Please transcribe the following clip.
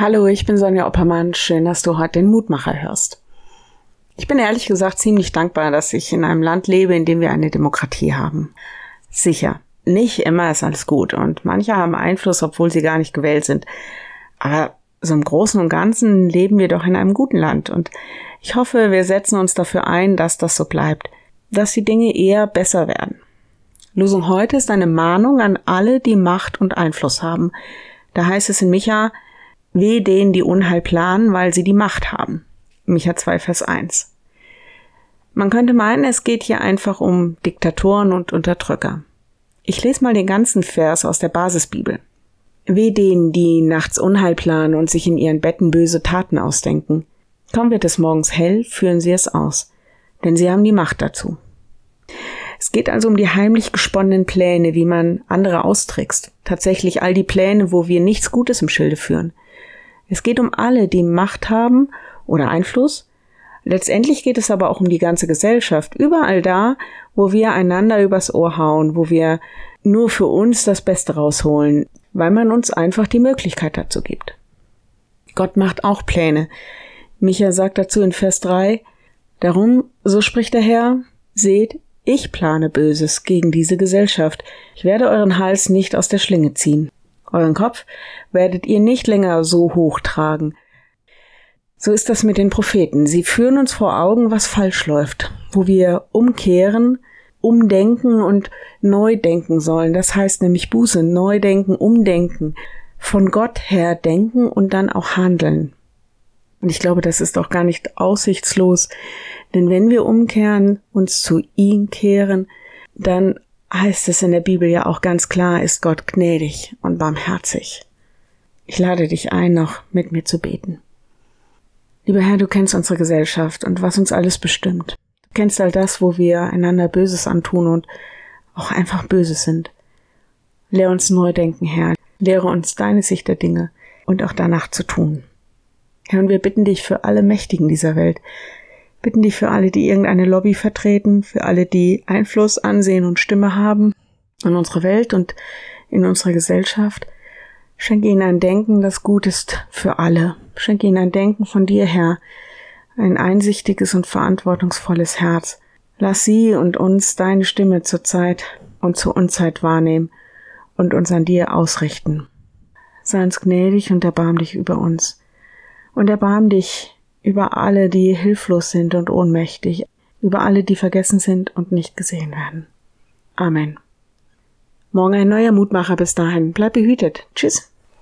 Hallo, ich bin Sonja Oppermann. Schön, dass du heute den Mutmacher hörst. Ich bin ehrlich gesagt ziemlich dankbar, dass ich in einem Land lebe, in dem wir eine Demokratie haben. Sicher, nicht immer ist alles gut und manche haben Einfluss, obwohl sie gar nicht gewählt sind. Aber so im Großen und Ganzen leben wir doch in einem guten Land und ich hoffe, wir setzen uns dafür ein, dass das so bleibt, dass die Dinge eher besser werden. Losung heute ist eine Mahnung an alle, die Macht und Einfluss haben. Da heißt es in Micha, weh denen, die Unheil planen, weil sie die Macht haben. Micha 2, Vers 1. Man könnte meinen, es geht hier einfach um Diktatoren und Unterdrücker. Ich lese mal den ganzen Vers aus der Basisbibel. Weh denen, die nachts Unheil planen und sich in ihren Betten böse Taten ausdenken. Kaum wird es morgens hell, führen sie es aus, denn sie haben die Macht dazu. Es geht also um die heimlich gesponnenen Pläne, wie man andere austrickst. Tatsächlich all die Pläne, wo wir nichts Gutes im Schilde führen. Es geht um alle, die Macht haben oder Einfluss. Letztendlich geht es aber auch um die ganze Gesellschaft. Überall da, wo wir einander übers Ohr hauen, wo wir nur für uns das Beste rausholen, weil man uns einfach die Möglichkeit dazu gibt. Gott macht auch Pläne. Micha sagt dazu in Vers 3, Darum, so spricht der Herr, seht, ich plane Böses gegen diese Gesellschaft. Ich werde euren Hals nicht aus der Schlinge ziehen. Euren Kopf werdet ihr nicht länger so hoch tragen. So ist das mit den Propheten. Sie führen uns vor Augen, was falsch läuft, wo wir umkehren, umdenken und neu denken sollen. Das heißt nämlich Buße, neu denken, umdenken, von Gott her denken und dann auch handeln. Und ich glaube, das ist auch gar nicht aussichtslos, denn wenn wir umkehren, uns zu ihm kehren, dann heißt es in der Bibel ja auch ganz klar, ist Gott gnädig und barmherzig. Ich lade dich ein, noch mit mir zu beten. Lieber Herr, du kennst unsere Gesellschaft und was uns alles bestimmt. Du kennst all das, wo wir einander Böses antun und auch einfach Böses sind. Lehr uns neu denken, Herr. Lehre uns deine Sicht der Dinge und auch danach zu tun. Herr, und wir bitten dich für alle Mächtigen dieser Welt, bitten dich für alle, die irgendeine Lobby vertreten, für alle, die Einfluss, Ansehen und Stimme haben in unserer Welt und in unserer Gesellschaft. Schenke ihnen ein Denken, das gut ist für alle. Schenke ihnen ein Denken von dir, Herr, ein einsichtiges und verantwortungsvolles Herz. Lass sie und uns deine Stimme zur Zeit und zur Unzeit wahrnehmen und uns an dir ausrichten. Sei uns gnädig und erbarm dich über uns. Und erbarm dich über alle, die hilflos sind und ohnmächtig, über alle, die vergessen sind und nicht gesehen werden. Amen. Morgen ein neuer Mutmacher bis dahin. Bleib behütet. Tschüss.